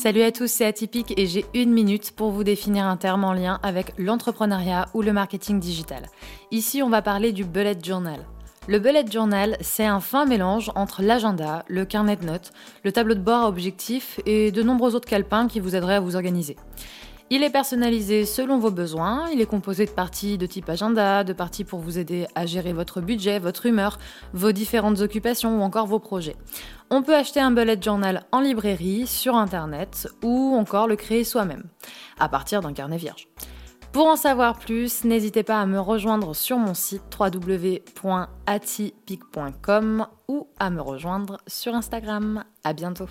Salut à tous, c'est Atypique et j'ai une minute pour vous définir un terme en lien avec l'entrepreneuriat ou le marketing digital. Ici, on va parler du bullet journal. Le bullet journal, c'est un fin mélange entre l'agenda, le carnet de notes, le tableau de bord à objectifs et de nombreux autres calepins qui vous aideraient à vous organiser. Il est personnalisé selon vos besoins, il est composé de parties de type agenda, de parties pour vous aider à gérer votre budget, votre humeur, vos différentes occupations ou encore vos projets. On peut acheter un bullet journal en librairie, sur internet ou encore le créer soi-même, à partir d'un carnet vierge. Pour en savoir plus, n'hésitez pas à me rejoindre sur mon site www.atipic.com ou à me rejoindre sur Instagram. À bientôt.